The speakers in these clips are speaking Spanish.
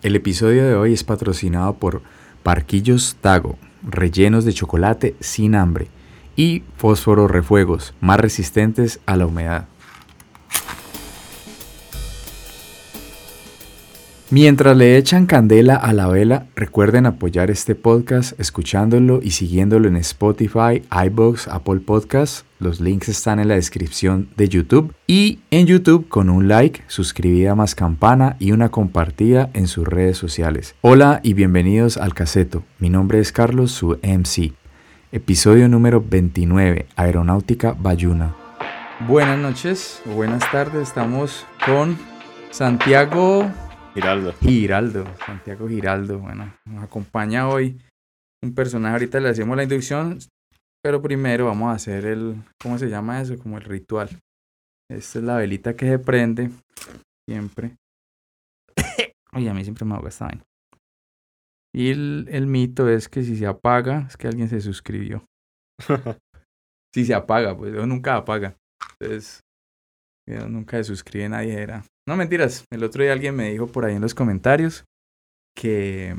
El episodio de hoy es patrocinado por Parquillos Tago, rellenos de chocolate sin hambre y fósforo refuegos, más resistentes a la humedad. Mientras le echan candela a la vela, recuerden apoyar este podcast escuchándolo y siguiéndolo en Spotify, iBox, Apple Podcasts. Los links están en la descripción de YouTube. Y en YouTube con un like, suscribida más campana y una compartida en sus redes sociales. Hola y bienvenidos al Caseto. Mi nombre es Carlos, su MC. Episodio número 29, Aeronáutica Bayuna. Buenas noches o buenas tardes, estamos con Santiago Giraldo. Giraldo, Santiago Giraldo. Bueno, nos acompaña hoy un personaje. Ahorita le hacemos la inducción, pero primero vamos a hacer el, ¿cómo se llama eso? Como el ritual. Esta es la velita que se prende siempre. Oye, a mí siempre me ahoga esta vaina. Y el, el mito es que si se apaga, es que alguien se suscribió. si se apaga, pues yo nunca apaga. Entonces, yo nunca se suscribe nadie. Era. No mentiras. El otro día alguien me dijo por ahí en los comentarios que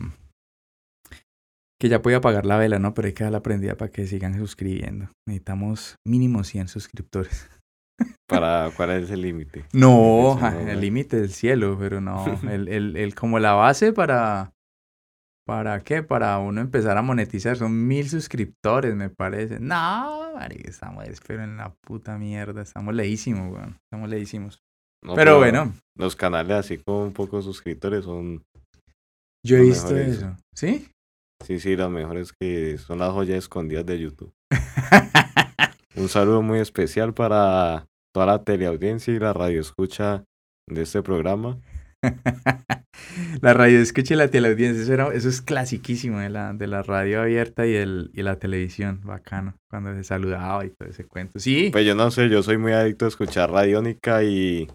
que ya podía apagar la vela, ¿no? Pero hay que darla prendida para que sigan suscribiendo. Necesitamos mínimo 100 suscriptores. ¿Para cuál es el límite? No, el límite del cielo, pero no. El, el, el, como la base para. ¿Para qué? Para uno empezar a monetizar. Son mil suscriptores, me parece. No, marica, estamos, pero en la puta mierda. Estamos leísimos, weón. Estamos leísimos. No, pero bueno, Los canales así con pocos suscriptores son, yo he visto eso. ¿Sí? Sí, sí, las mejores que son las joyas escondidas de YouTube. Un saludo muy especial para toda la teleaudiencia y la radio escucha de este programa. la radio escucha y la teleaudiencia, eso, era- eso es clasiquísimo de la, de la radio abierta y, el, y la televisión, bacano, cuando se saludaba y todo ese cuento. Sí, Pues yo no sé, yo soy muy adicto a escuchar Radiónica y,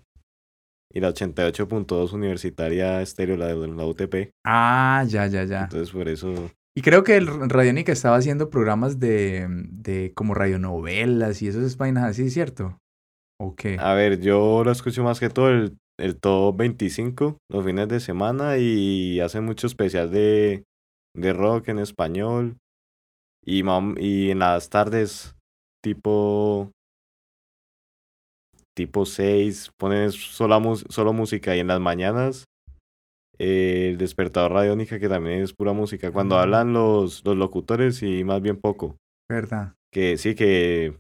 y la 88.2 Universitaria Estéreo, la de la UTP. ah, ya, ya, ya. Entonces por eso, Y creo que el Radionica estaba haciendo programas de, de como radionovelas y esas vainas así, ¿cierto? ¿O qué? a ver, yo lo escucho más que todo el, el Top 25 los fines de semana y hace mucho especial de, de rock en español y, mam- y en las tardes tipo tipo 6 ponen solo música y en las mañanas eh, el despertador radiónica que también es pura música cuando hablan los, los locutores y más bien poco ¿Verdad? que sí que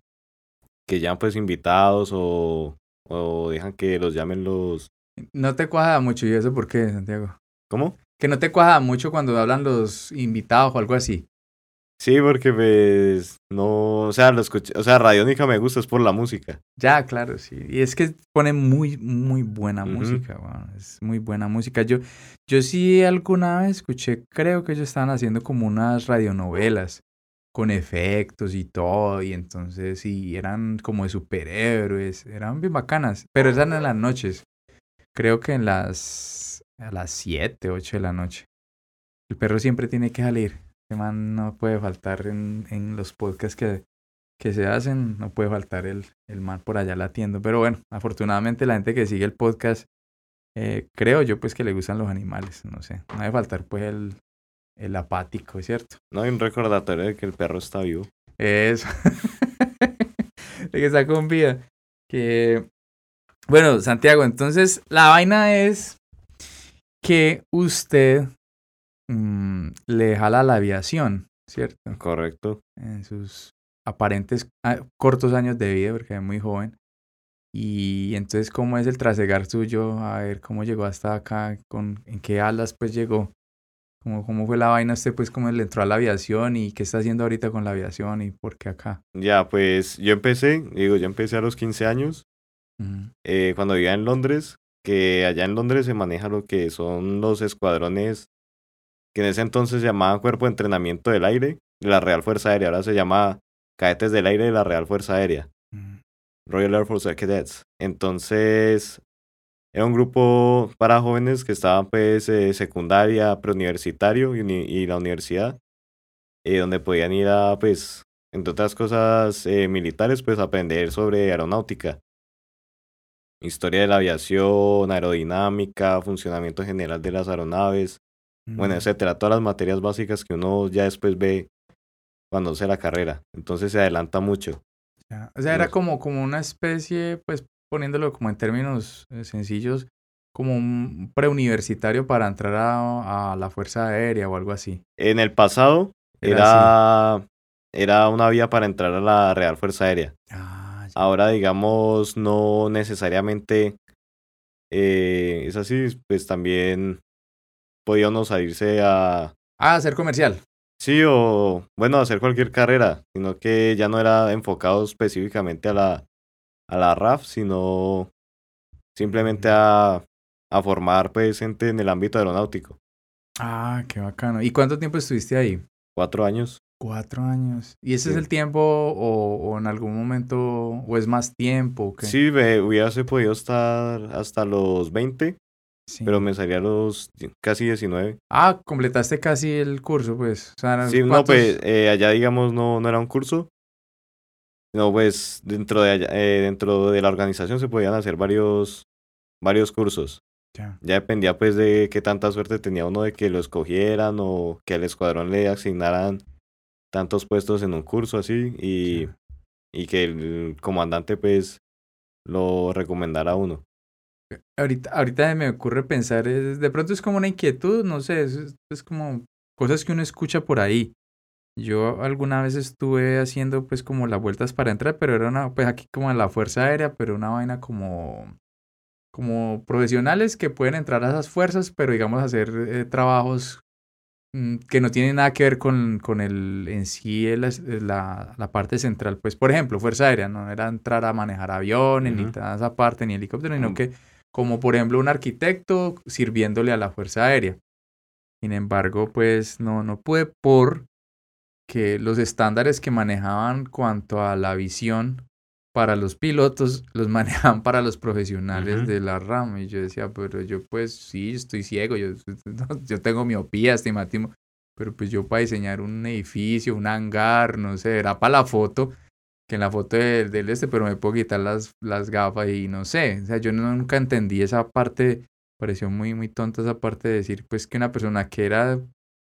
que llaman pues invitados o, o dejan que los llamen los No te cuaja mucho, ¿y eso por qué, Santiago? ¿cómo? Que no te cuaja mucho cuando hablan los invitados o algo así. Sí, porque pues no, o sea, lo escuché, o sea, Radiónica me gusta es por la música. Ya, claro, sí. Y es que pone muy, muy buena música, weón. Es muy buena música. Yo, yo sí alguna vez escuché, creo que ellos estaban haciendo como unas radionovelas con efectos y todo, y entonces sí, eran como de superhéroes, eran bien bacanas, pero eran en las noches. Creo que en las, a las 7, 8 de la noche. El perro siempre tiene que salir. Ese man no puede faltar en, en los podcasts que, que se hacen, no puede faltar el, el man por allá latiendo. Pero bueno, afortunadamente la gente que sigue el podcast, eh, creo yo pues que le gustan los animales, no sé. No debe faltar pues el, el apático, ¿cierto? No hay un recordatorio de que el perro está vivo. Eso. de que está con vida. Que... Bueno, Santiago, entonces la vaina es que usted mm, le jala la aviación, ¿cierto? Correcto. en sus aparentes ah, cortos años de vida, porque es muy joven. Y entonces, ¿cómo es el trasegar suyo? A ver, ¿cómo llegó hasta acá? ¿Con, ¿En qué alas pues llegó? ¿Cómo, ¿Cómo fue la vaina usted pues cómo le entró a la aviación y qué está haciendo ahorita con la aviación y por qué acá? Ya, pues yo empecé, digo, yo empecé a los 15 años, eh, cuando vivía en Londres, que allá en Londres se maneja lo que son los escuadrones, que en ese entonces se llamaban Cuerpo de Entrenamiento del Aire, de la Real Fuerza Aérea, ahora se llama Cadetes del Aire de la Real Fuerza Aérea. Ujú. Royal Air Force Cadets. Entonces, era un grupo para jóvenes que estaban pues eh, secundaria, preuniversitario y, y la universidad, eh, donde podían ir a pues, entre otras cosas eh, militares, pues aprender sobre aeronáutica. historia de la aviación, aerodinámica, funcionamiento general de las aeronaves, bueno, Mm, etcétera, todas las materias básicas que uno ya después ve cuando hace la carrera. Entonces se adelanta mucho. ya. O sea, era Los- como, como una especie, pues poniéndolo como en términos eh, sencillos, como un preuniversitario para entrar a, a la Fuerza Aérea o algo así. En el pasado Era era, era una vía para entrar a la Real Fuerza Aérea. Ah. Ahora, digamos, no necesariamente eh, es así, pues también podía uno salirse a, Ah, ser comercial. sí, o bueno, hacer cualquier carrera, sino que ya no era enfocado específicamente a la, a la RAF, sino simplemente a, a formar pues gente en el ámbito aeronáutico. Ah, qué bacano. ¿Y cuánto tiempo estuviste ahí? Cuatro años. Cuatro años. ¿Y ese es el tiempo o, o en algún momento, o es más tiempo? Sí, me hubiese podido estar hasta los 20, Sí. pero me salía a los casi 19. Ah, completaste casi el curso, pues. O sea, Sí, no, ¿cuántos- pues eh, allá digamos no, no era un curso. No, pues dentro de allá- eh, dentro de la organización se podían hacer varios, varios cursos. Ya. Ya dependía pues de qué tanta suerte tenía uno de que lo escogieran o que al escuadrón le asignaran tantos puestos en un curso así y, y que el comandante pues lo recomendara a uno. Ahorita, ahorita me ocurre pensar, es- de pronto es como una inquietud, no sé, es, es- como cosas que uno escucha por ahí. Yo alguna vez estuve haciendo pues como las vueltas para entrar, pero era una, pues aquí como en la Fuerza Aérea, pero una vaina como, como profesionales que pueden entrar a esas fuerzas, pero digamos hacer eh, trabajos mm, que no tienen nada que ver con, con el en sí el- la, la parte central. Pues por ejemplo, Fuerza Aérea, no era entrar a manejar aviones, ni toda esa parte, ni helicópteros, sino Mm. que como por ejemplo un arquitecto sirviéndole a la Fuerza Aérea. Sin embargo, pues no, no pude por que los estándares que manejaban cuanto a la visión para los pilotos los manejaban para los profesionales de la rama. Y yo decía, pero yo pues sí, estoy ciego, yo, yo tengo miopía, astigmatismo, pero pues yo para diseñar un edificio, un hangar, no sé, era para la foto, que en la foto del, del este, pero me puedo quitar las, las gafas y no sé, o sea, yo nunca entendí esa parte, pareció muy, muy tonta esa parte de decir pues que una persona que era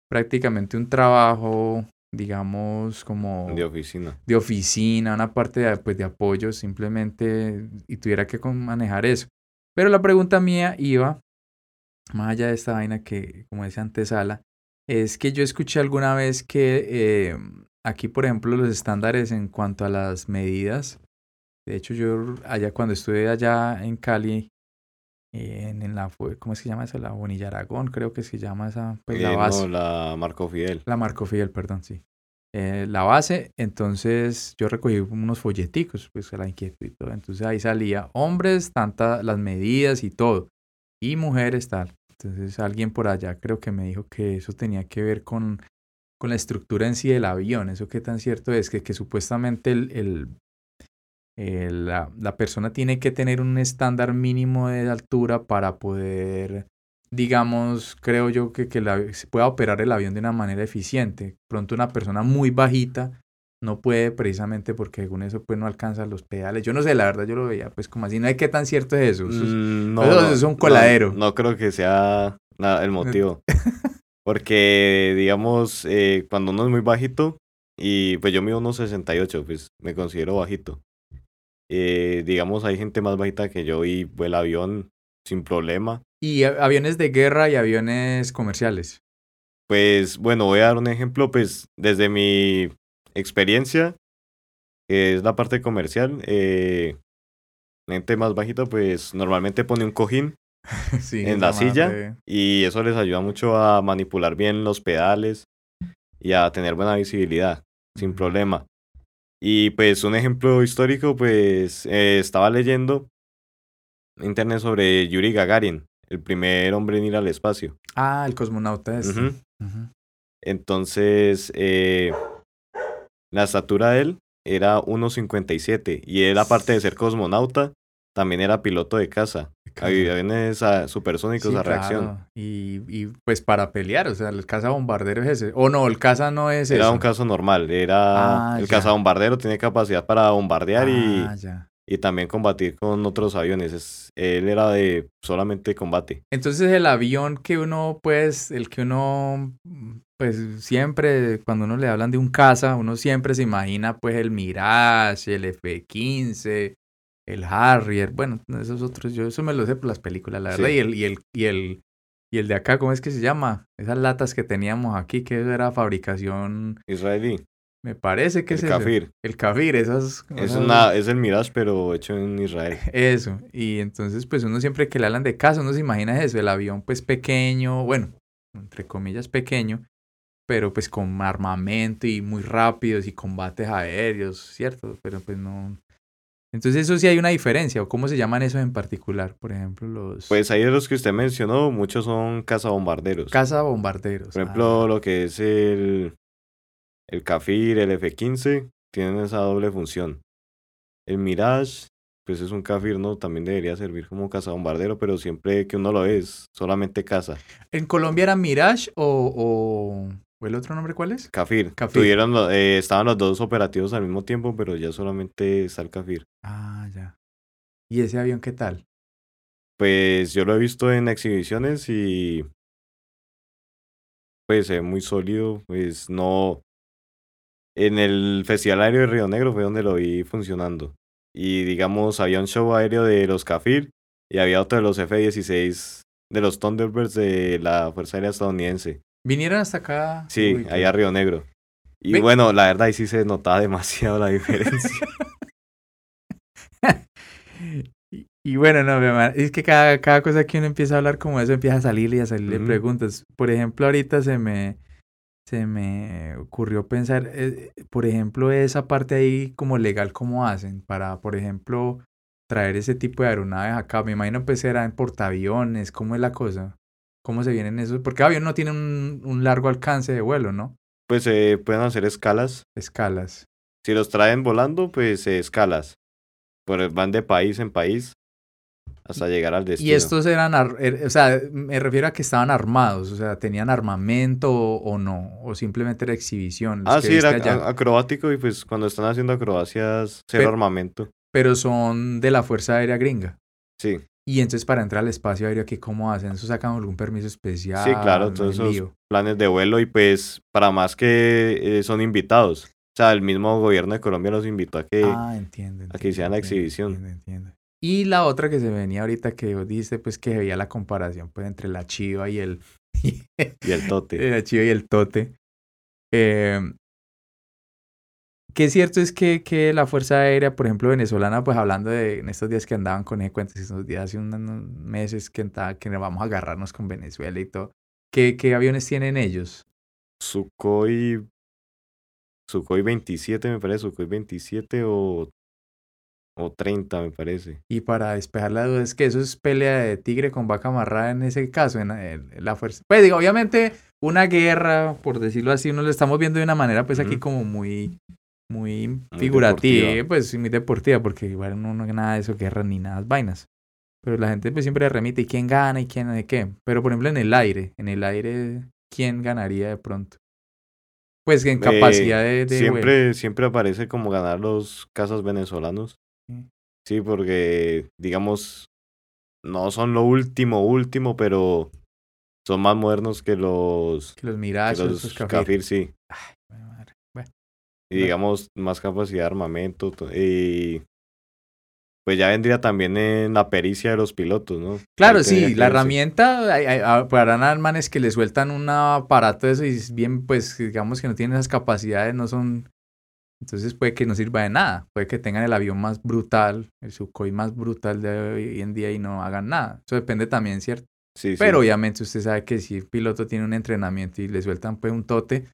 prácticamente un trabajo, digamos, como de oficina. de oficina, una parte de, pues, de apoyo simplemente y tuviera que manejar eso. Pero la pregunta mía iba, más allá de esta vaina que, como decía antesala, es que yo escuché alguna vez que eh, aquí, por ejemplo, los estándares en cuanto a las medidas, de hecho yo allá cuando estuve allá en Cali, eh, en, en la, ¿cómo es que se llama esa? La Bonilla Aragón, creo que se llama esa, pues la Eh, base. no, la Marco Fidel. La Marco Fidel, perdón, sí. Eh, la base, entonces yo recogí unos folleticos, pues la inquietud y todo. Entonces ahí salía hombres, tantas las medidas y todo. Y mujeres tal. Entonces alguien por allá creo que me dijo que eso tenía que ver con, con la estructura en sí del avión. Eso qué tan cierto es, que, que supuestamente el, el- el- la, la persona tiene que tener un estándar mínimo de altura para poder digamos, creo yo que, que la- se pueda operar el avión de una manera eficiente. Pronto una persona muy bajita no puede precisamente porque según eso pues no alcanza los pedales. Yo no sé, la verdad yo lo veía pues como así, no hay qué tan cierto es eso. Eso es- Mm, no, eso no, es un no, coladero. No, creo que sea el motivo. Porque, digamos, eh, cuando uno es muy bajito, y pues yo mido unos 68, pues me considero bajito. Eh, digamos, hay gente más bajita que yo y vuela avión sin problema. Y aviones de guerra y aviones comerciales. Pues bueno, voy a dar un ejemplo, pues desde mi experiencia, que es la parte comercial, eh, gente más bajita, pues normalmente pone un cojín sí, en la silla y eso les ayuda mucho a manipular bien los pedales y a tener buena visibilidad sin problema. Y pues un ejemplo histórico, pues eh, estaba leyendo en internet sobre Yuri Gagarin, el primer hombre en ir al espacio. Ah, el cosmonauta este. Ujú. Ujú. Entonces, eh, la estatura de él era 1.57 y él, aparte de ser cosmonauta, también era piloto de caza. Aviones a- supersónicos Sí, a reacción. claro. Y, y pues para pelear, o sea, el caza bombardero es ese. O no, el caza no es Era eso. un caso normal, era Ah, el ya. cazabombardero tiene capacidad para bombardear Ah, y, ya. y también combatir con otros aviones. Es, él era de solamente combate. Entonces el avión que uno, pues, el que uno, pues siempre, cuando uno le hablan de un caza, uno siempre se imagina pues el Mirage, el F-15, el Harrier, bueno, esos otros, yo eso me lo sé por las películas, la verdad, y el, y el, y el, y el de acá, ¿cómo es que se llama? Esas latas que teníamos aquí, que eso era fabricación Israelí. me parece que El es. Kafir. El Kafir, esas... Es, esas- una, es el Mirage, pero hecho en Israel. Eso, y entonces pues uno siempre que le hablan de casa, uno se imagina eso, el avión pues pequeño, bueno, entre comillas pequeño, pero pues con armamento y muy rápidos y combates aéreos, ¿cierto? Pero pues no... Entonces eso sí hay una diferencia, o cómo se llaman esos en particular, por ejemplo, los Pues ahí de los que usted mencionó, muchos son cazabombarderos. cazabombarderos. Por ah, ejemplo, lo que es el, el Kafir, el F-15, tienen esa doble función. El Mirage, pues es un Kafir, ¿no? También debería servir como cazabombardero, pero siempre que uno lo es, solamente caza. ¿En Colombia era Mirage o, o, o el otro nombre cuál es? Kafir. Tuvieron, eh, estaban los dos operativos al mismo tiempo, pero ya solamente está el Kafir. Ah, ya. ¿Y ese avión qué tal? Pues yo lo he visto en exhibiciones y pues se ve muy sólido, pues no... En el Festival Aéreo de Río Negro fue donde lo vi funcionando. Y digamos, había un show aéreo de los Kafir y había otro de los F-16 de los Thunderbirds de la Fuerza Aérea Estadounidense. ¿Vinieron hasta acá? Sí, Uy, allá a Río Negro. Y bueno, la verdad ahí sí se notaba demasiado la diferencia. Y, y bueno, no, es que cada, cada cosa que uno empieza a hablar como eso empieza a salirle y a salirle preguntas. Por ejemplo, ahorita se me, se me ocurrió pensar, eh, por ejemplo, esa parte ahí como legal, ¿cómo hacen para, por ejemplo, traer ese tipo de aeronaves acá? Me imagino pues serán portaaviones, ¿cómo es la cosa? ¿Cómo se vienen esos? Porque avión no tiene un, un largo alcance de vuelo, ¿no? pues se pueden hacer escalas. Escalas. Si los traen volando, pues eh, escalas. Pues van de país en país hasta llegar al destino. Y estos eran, er- o sea, me refiero a que estaban armados, o sea, tenían armamento o, o no, o simplemente era exhibición. Ah, sí, era allá. acrobático y pues cuando están haciendo acrobacias, cero Pero- armamento. Pero son de la Fuerza Aérea Gringa. Sí, Y entonces para entrar al espacio aéreo, ¿qué cómo hacen? ¿Eso sacan algún permiso especial? sí, claro, ¿No hay todos esos lío? planes de vuelo y pues para más que eh, son invitados. O sea, el mismo gobierno de Colombia los invitó a que... Ah, entiendo. a que hicieran la exhibición. Entiendo, entiendo. Y la otra que se venía ahorita que vos dijiste, pues que veía la comparación pues entre la chiva y el... y el tote. La chiva y el tote. Eh, que es cierto es que, que la Fuerza Aérea, por ejemplo, venezolana, pues hablando de en estos días que andaban con ese cuento, estos días hace unos meses que, que vamos a agarrarnos con Venezuela y todo. ¿Qué, qué aviones tienen ellos? Sukhoi... Sukhoi 27 me parece, Sukhoi 27 o... O 30 me parece. Y para despejar la duda, es que eso es pelea de tigre con vaca amarrada en ese caso, en, en la fuerza. Pues digo, obviamente, una guerra, por decirlo así, uno lo estamos viendo de una manera, pues aquí como muy, muy figurativa, deportiva. pues muy deportiva, porque igual uno no nada de eso, guerra ni nada, vainas. Pero la gente pues siempre remite, ¿y quién gana y quién de qué? Pero por ejemplo, en el aire, en el aire, ¿quién ganaría de pronto? Pues en capacidad de, siempre, siempre aparece como ganar los casas venezolanos. Sí, porque, digamos, no son lo último, último, pero son más modernos que los, Que los que Mirage, los Kafir. Kafir, sí. Y digamos, más capacidad de armamento. to- Y pues ya vendría también en la pericia de los pilotos, ¿no? Claro, sí, la herramienta, hay, hay- ah, para nada manes que le sueltan un aparato de eso y bien, pues digamos que no tienen esas capacidades, no son, entonces puede que no sirva de nada, puede que tengan el avión más brutal, el Sukhoi más brutal de hoy en día y no hagan nada, eso depende también, ¿cierto? Sí, sí. Pero obviamente usted sabe que si el piloto tiene un entrenamiento y le sueltan pues un tote,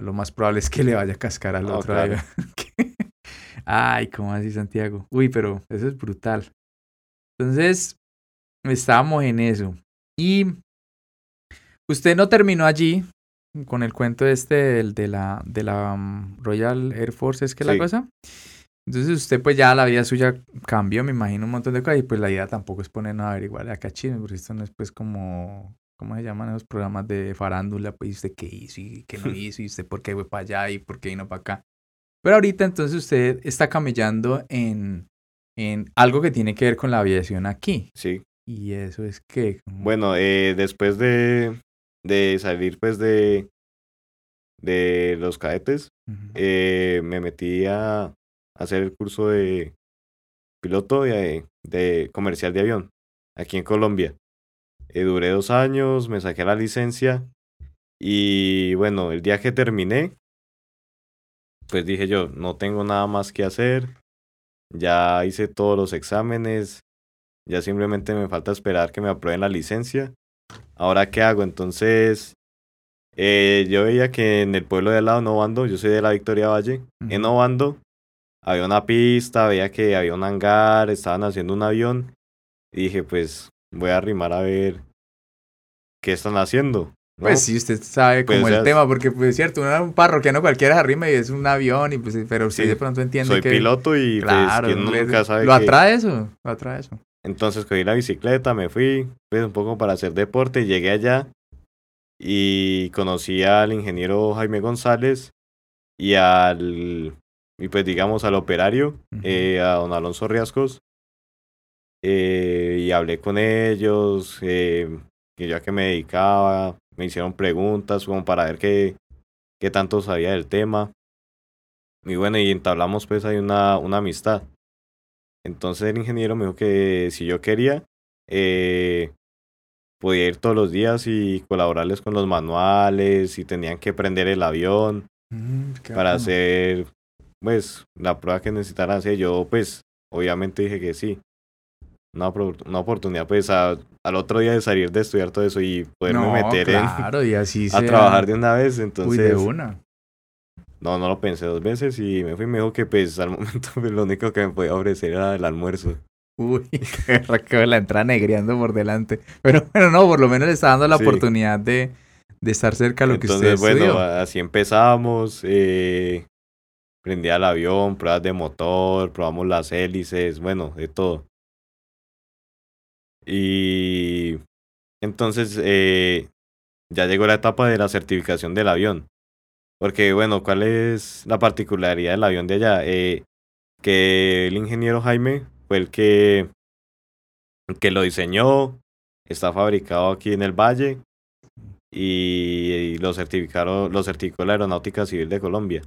lo más probable es que le vaya a cascar al otro claro. Ay, ¿cómo así, Santiago? Uy, pero eso es brutal. Entonces, estábamos en eso. Y usted no terminó allí con el cuento este del- de la, de la mm, Royal Air Force, ¿es que la cosa? Entonces usted pues ya la vida suya cambió, me imagino un montón de cosas y pues la idea tampoco es ponernos a averiguar acá chisme, porque esto no es pues como, ¿cómo se llaman esos programas de farándula? Pues ¿y usted qué hizo y qué no hizo y usted por qué fue para allá y por qué vino para acá. Pero ahorita entonces usted está camellando en, en algo que tiene que ver con la aviación aquí. Sí. Y eso es que... Bueno, eh, después de, de salir pues de, de los cadetes, eh, me metí a hacer el curso de piloto de, de comercial de avión aquí en Colombia. Eh, duré dos años, me saqué la licencia y bueno, el día que terminé, pues dije yo, no tengo nada más que hacer, ya hice todos los exámenes, ya simplemente me falta esperar que me aprueben la licencia. Ahora, ¿qué hago? Entonces, eh, yo veía que en el pueblo de al lado, Novando, yo soy de la Victoria Valle, en Novando había una pista, veía que había un hangar, estaban haciendo un avión, y dije, pues voy a arrimar a ver qué están haciendo. Pues sí, usted sabe como el tema, porque pues es cierto, un parroquiano cualquiera arrima y es un avión, y pues, pero usted de pronto entiende soy que... piloto y pues, claro, nunca sabe Lo atrae eso, lo atrae eso. Entonces cogí la bicicleta, me fui, pues un poco para hacer deporte, llegué allá y conocí al ingeniero Jaime González y al, y pues digamos al operario, eh, a don Alonso Riascos, eh, y hablé con ellos, eh, que ya que me dedicaba, me hicieron preguntas como para ver qué, qué tanto sabía del tema. Y bueno, y entablamos pues ahí una, una amistad. Entonces el ingeniero me dijo que si yo quería, eh, podía ir todos los días y colaborarles con los manuales, y tenían que prender el avión Mm, para hacer pues la prueba que necesitaran hacer. Yo pues obviamente dije que sí. Una, una oportunidad pues al otro día de salir de estudiar todo eso y poderme meter claro, y así a trabajar de una vez. Entonces, Uy, de una. No, no lo pensé dos veces y me fui y me dijo que pues al momento pues, lo único que me podía ofrecer era el almuerzo. Uy, qué la entrada negreando por delante. Pero bueno, no, por lo menos le está dando la oportunidad de, de, estar cerca de lo que usted estudió. bueno, así empezamos. Eh, prendí al avión, pruebas de motor, probamos las hélices, bueno, de todo. Y entonces eh, ya llegó la etapa de la certificación del avión. Porque, bueno, ¿cuál es la particularidad del avión de allá? Eh, que el ingeniero Jaime fue el que, que lo diseñó, está fabricado aquí en el Valle y, lo certificaron, lo certificó la Aeronáutica Civil de Colombia.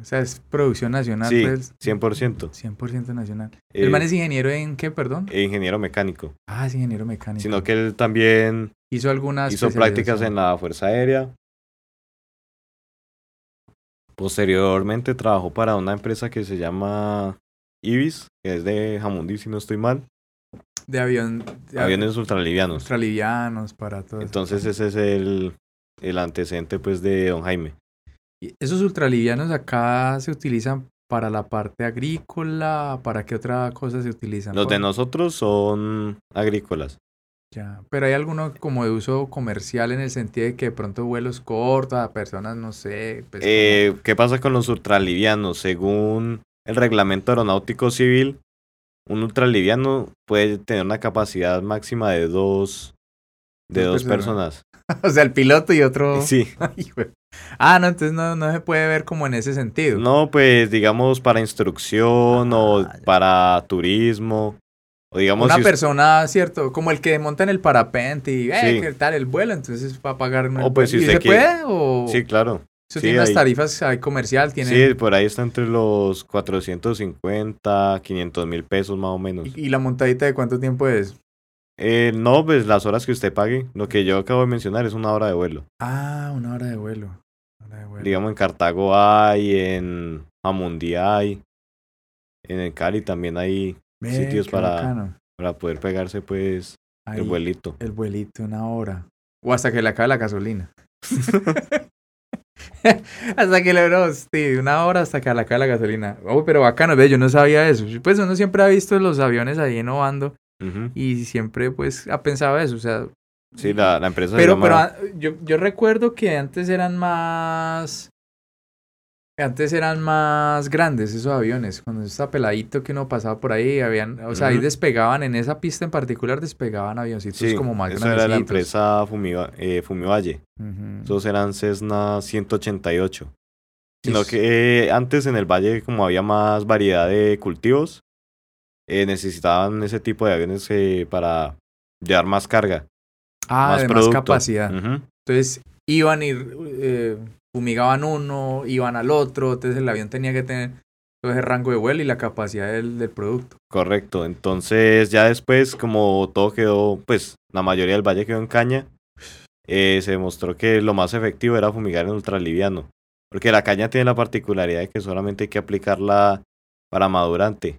O sea, es producción nacional. Sí, pues, 100%. 100% nacional. ¿El man es ingeniero en qué, perdón? Ingeniero mecánico. Ah, es ingeniero mecánico. Sino que él también hizo algunas hizo prácticas en la Fuerza Aérea. Posteriormente trabajó para una empresa que se llama Ibis, que es de Jamundí, si no estoy mal. De avión. Aviones ultralivianos. Ultralivianos para todo. Entonces ese es el, el antecedente pues de don Jaime. ¿Y esos ultralivianos acá se utilizan para la parte agrícola? ¿Para qué otra cosa se utilizan? Los de nosotros son agrícolas. Ya, pero hay alguno como de uso comercial en el sentido de que de pronto vuelos cortos a personas, no sé. Pues eh, ¿Qué pasa con los ultralivianos? Según el reglamento aeronáutico civil, un ultraliviano puede tener una capacidad máxima de dos, de dos, personas. o sea, el piloto y otro. Sí. ah, no, entonces no, no se puede ver como en ese sentido. No, pues digamos para instrucción o ah, para turismo. O digamos, una persona, cierto, como el que monta en el parapente y, eh, ¿qué tal el vuelo? Entonces va a pagar. O pues si ¿Y se puede? O... Sí, claro. Eso tiene las tarifas hay comercial, tiene... Sí, por ahí está entre los 450, 500 mil pesos más o menos. ¿Y, la montadita de cuánto tiempo es? Eh, no, pues las horas que usted pague. Lo que yo acabo de mencionar es una hora de vuelo. Ah, una hora de vuelo. Digamos, en Cartago hay, en Amundi hay, en el Cali también hay sitios para, para poder pegarse, pues, el vuelito. El vuelito, una hora. O hasta que le acabe la gasolina. hasta que le bro, sí, una hora hasta que le acabe la gasolina. Oh, pero bacano, ve, yo no sabía eso. Pues uno siempre ha visto los aviones ahí y siempre pues ha pensado eso, o sea. Sí, la, la empresa. Pero, pero ah, yo, yo recuerdo que antes eran más antes eran más grandes esos aviones. Cuando estaba peladito que uno pasaba por ahí, habían, o sea, ahí despegaban, en esa pista en particular despegaban avioncitos como más eso era la empresa eh, Fumivalle. Esos eran Cessna 188. Sino que eh, antes en el valle, como había más variedad de cultivos, eh, necesitaban ese tipo de aviones eh, para llevar más carga. Ah, más de más capacidad. Entonces iban y eh, fumigaban uno, iban al otro, entonces el avión tenía que tener todo ese rango de vuelo y la capacidad del, del producto. Correcto. Entonces, ya después, como todo quedó, pues la mayoría del valle quedó en caña, eh, se demostró que lo más efectivo era fumigar en ultraliviano. Porque la caña tiene la particularidad de que solamente hay que aplicarla para madurante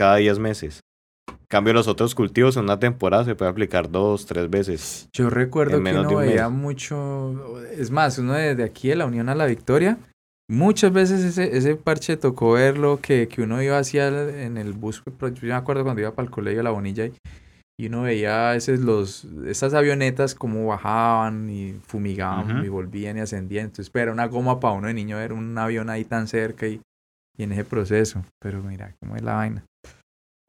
cada 10 meses. En cambio, los otros cultivos en una temporada se puede aplicar dos, tres veces. Yo recuerdo que uno un veía mes. mucho, es más, uno de, de aquí de la Unión a la Victoria, muchas veces ese, ese parche tocó verlo que, que uno iba hacia el- en el bus, yo me acuerdo cuando iba para el colegio La Bonilla y, y uno veía a veces los, esas avionetas como bajaban y fumigaban y volvían y ascendían, entonces pero era una goma para uno de niño ver un avión ahí tan cerca y, y en ese proceso, pero mira cómo es la vaina.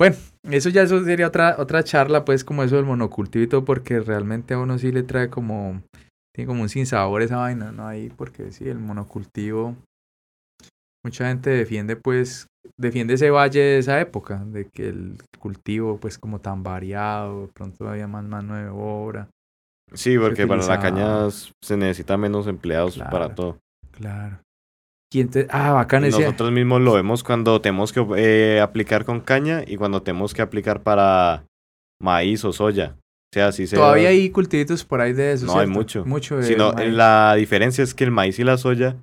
Bueno, eso ya eso sería otra, otra charla, pues, como eso del monocultivo y todo, porque realmente a uno sí le trae como, tiene como un sinsabor esa vaina, ¿no? Ahí, porque sí, el monocultivo, mucha gente defiende, pues, defiende ese valle de esa época, de que el cultivo, pues, como tan variado, pronto había más mano de obra, Sí, porque para la utilizaba- caña s- se necesita menos empleados para todo. claro. ¿Quién te... Ah, bacán ese... nosotros mismos lo vemos cuando tenemos que eh, aplicar con caña y cuando tenemos que aplicar para maíz o soya. O sea, se Todavía hay cultivitos por ahí de eso, No, hay mucho. Mucho de Sino, maíz. la diferencia es que el maíz y la soya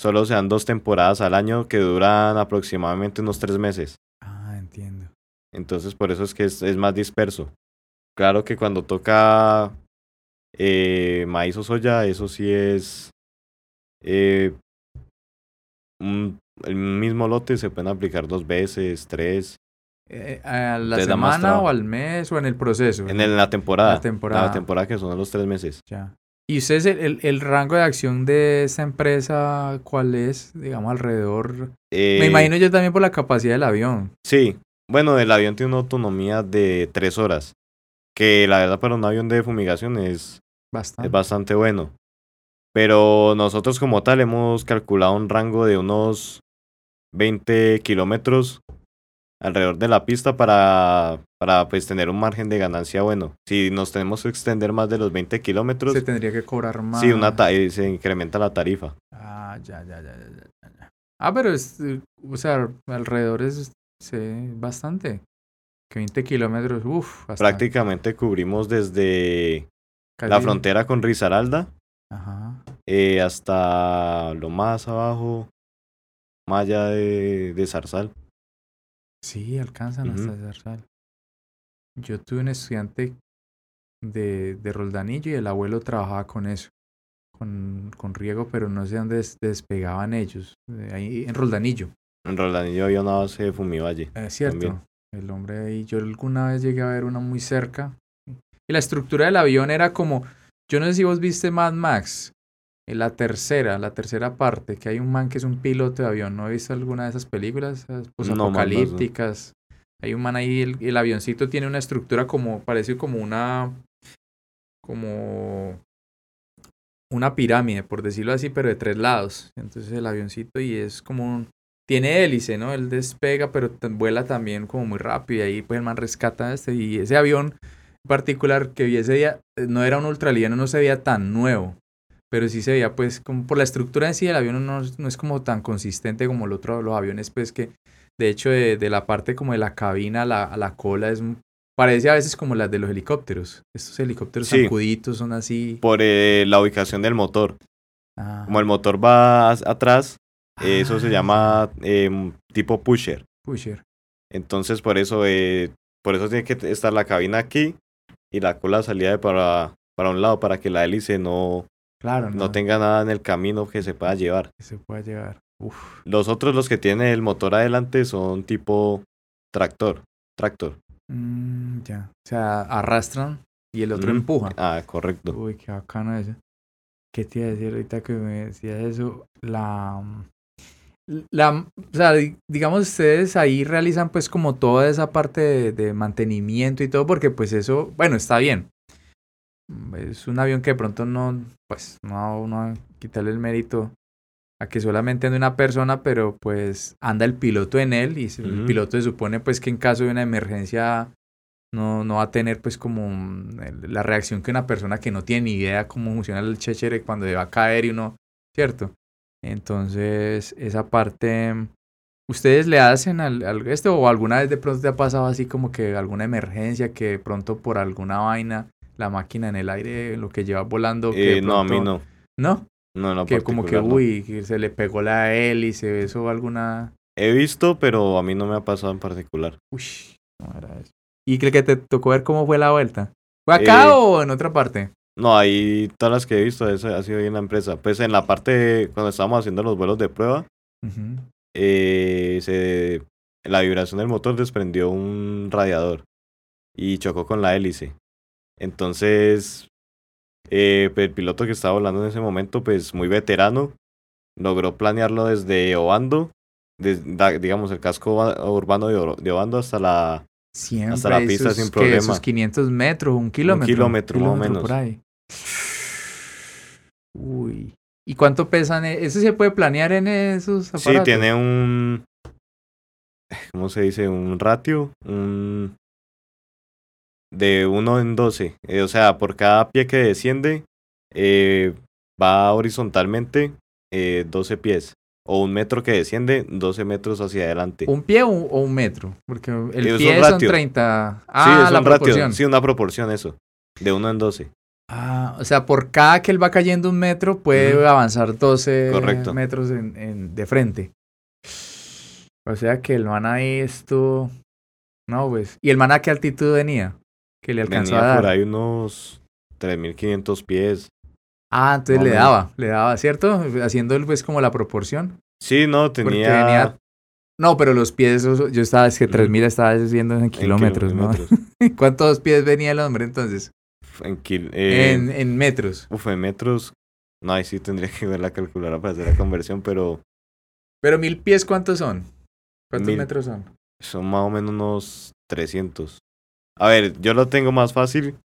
solo se dan dos temporadas al año que duran aproximadamente unos tres meses. Ah, entiendo. Entonces, por eso es que es, es más disperso. Claro que cuando toca eh, maíz o soya, eso sí es eh, un- el mismo lote se pueden aplicar dos veces, tres, Eh, ¿A la Te semana o al mes o en el proceso? en el- la temporada. La temporada. La temporada que son los tres meses. Ya. ¿Y ustedes, el, el, el rango de acción de esta empresa, cuál es? Digamos, alrededor... Me Eh, imagino yo también por la capacidad del avión. Sí, bueno, el avión tiene una autonomía de tres horas, que la verdad para un avión de fumigación es, Bastante. es bastante bueno. Pero nosotros como tal hemos calculado un rango de unos 20 kilómetros alrededor de la pista para, para pues tener un margen de ganancia bueno. Si nos tenemos que extender más de los 20 kilómetros, Se tendría que cobrar más. sí, una ta- eh, se incrementa la tarifa. Ah, ya, ya, ya, ya, ya. Ah, pero es, o sea, alrededor es sí, bastante. Que 20 kilómetros, uff, Prácticamente cubrimos desde la frontera con Risaralda Ajá. eh, hasta lo más abajo, más allá de, de Zarzal. Sí, alcanzan hasta Zarzal. Yo tuve un estudiante de, de Roldanillo y el abuelo trabajaba con eso, con, con riego, pero no sé dónde des- despegaban ellos, eh, ahí en Roldanillo. En Rolanillo había una base de Fumivalle. Es cierto. También. El hombre ahí, yo alguna vez llegué a ver una muy cerca. Y la estructura del avión era como, yo no sé si vos viste Mad Max, en la tercera, la tercera parte, que hay un man que es un piloto de avión. ¿No he visto alguna de esas películas No, no. apocalípticas? Hay un man ahí, el, el avioncito tiene una estructura como, parece como una, como una pirámide, por decirlo así, pero de tres lados. Entonces el avioncito y es como un, tiene hélice, ¿no? Él despega, pero vuela también como muy rápido y ahí pues el man rescata este y ese avión particular que vi ese día eh, no era un ultraliviano, no se veía tan nuevo, pero sí se veía pues como por la estructura en sí del avión no, es- no es como tan consistente como el otro, los aviones pues que de hecho de, de la parte como de la cabina a la, a la cola es parece a veces como las de los helicópteros. Estos helicópteros Sí. sacuditos son así. Por eh, la ubicación del motor. Ah, Como el motor va atrás, eh, eso se Ah, llama em, tipo pusher. pusher. Entonces por eso, por eso tiene que estar la cabina aquí y la cola salida de para, para un lado para que la hélice no, Claro, no, no tenga nada en el camino que se pueda llevar. que se pueda llevar. Uf. Los otros, los que tienen el motor adelante, son tipo tractor. Tractor. Mm, ya. O sea, arrastran y el otro Ujú. empuja. Ah, correcto. Uy, qué bacano eso. ¿Qué te iba a decir ahorita que me decías eso? La, la, o sea, di- digamos, ustedes ahí realizan pues como toda esa parte de, de mantenimiento y todo, porque pues eso, bueno, está bien. Es un avión que de pronto no, pues, no, no quitarle el mérito. a que solamente ande una persona, pero pues anda el piloto en él y el piloto se supone pues que en caso de una emergencia no, no va a tener pues como la reacción que una persona que no tiene ni idea cómo funciona el chéchere cuando va a caer y uno, ¿cierto? Entonces, esa parte, ¿ustedes le hacen al, al esto o alguna vez de pronto te ha pasado así como que alguna emergencia que de pronto por alguna vaina la máquina en el aire, lo que lleva volando, que Eh, no, a mí no. ¿No? No, en lo que como que, no. uy, que se le pegó la hélice, eso alguna... He visto, pero a mí no me ha pasado en particular. Uy, no era eso. ¿Y que que te tocó ver cómo fue la vuelta? ¿Fue acá Eh, o en otra parte? No, ahí todas las que he visto, eso ha sido ahí en la empresa. Pues en la parte, cuando estábamos haciendo los vuelos de prueba, eh, se, la vibración del motor desprendió un radiador y chocó con la hélice. Entonces, eh, el piloto que estaba volando en ese momento, pues muy veterano, logró planearlo desde Obando, digamos el casco urbano de Obando hasta la... Siempre Hasta la pista sin problema. Esos 500 metros, un kilómetro. kilómetro, más o menos. por ahí. Uy. ¿Y cuánto pesan? e- ¿Eso se puede planear en esos aparatos? Sí, tiene un... ¿Cómo se dice? Un ratio, un... De 1 en 12. Eh, o sea, por cada pie que desciende, eh, va horizontalmente eh, 12 pies. O un metro que desciende, 12 metros hacia adelante. ¿Un pie o un, o un metro? Porque el Es pie son ratio. 30. sí, Ah, es la un ratio. proporción. Sí, una proporción, eso. De 1 en 12. Ah, o sea, por cada que él va cayendo un metro, puede avanzar 12 Correcto. metros en, en- de frente. O sea que el man ahí estuvo... No, pues. ¿Y el man a qué altitud venía? Que le alcanzó Venía a dar. por ahí unos 3.500 pies. Ah, entonces le daba, le daba, ¿cierto? Haciendo pues como la proporción. Sí, no, tenía... No, pero los pies, yo estaba, es que Ujú. 3000 estaba viendo en en kilómetros, ¿no? ¿Cuántos pies venía el hombre entonces? En, kil- eh, en, en metros. Uf, en metros. No, ahí sí tendría que ver la calculadora para hacer la conversión, pero Pero mil pies, ¿cuántos son? ¿Cuántos Mil. metros son? son más o menos unos 300. A ver, yo lo tengo más fácil.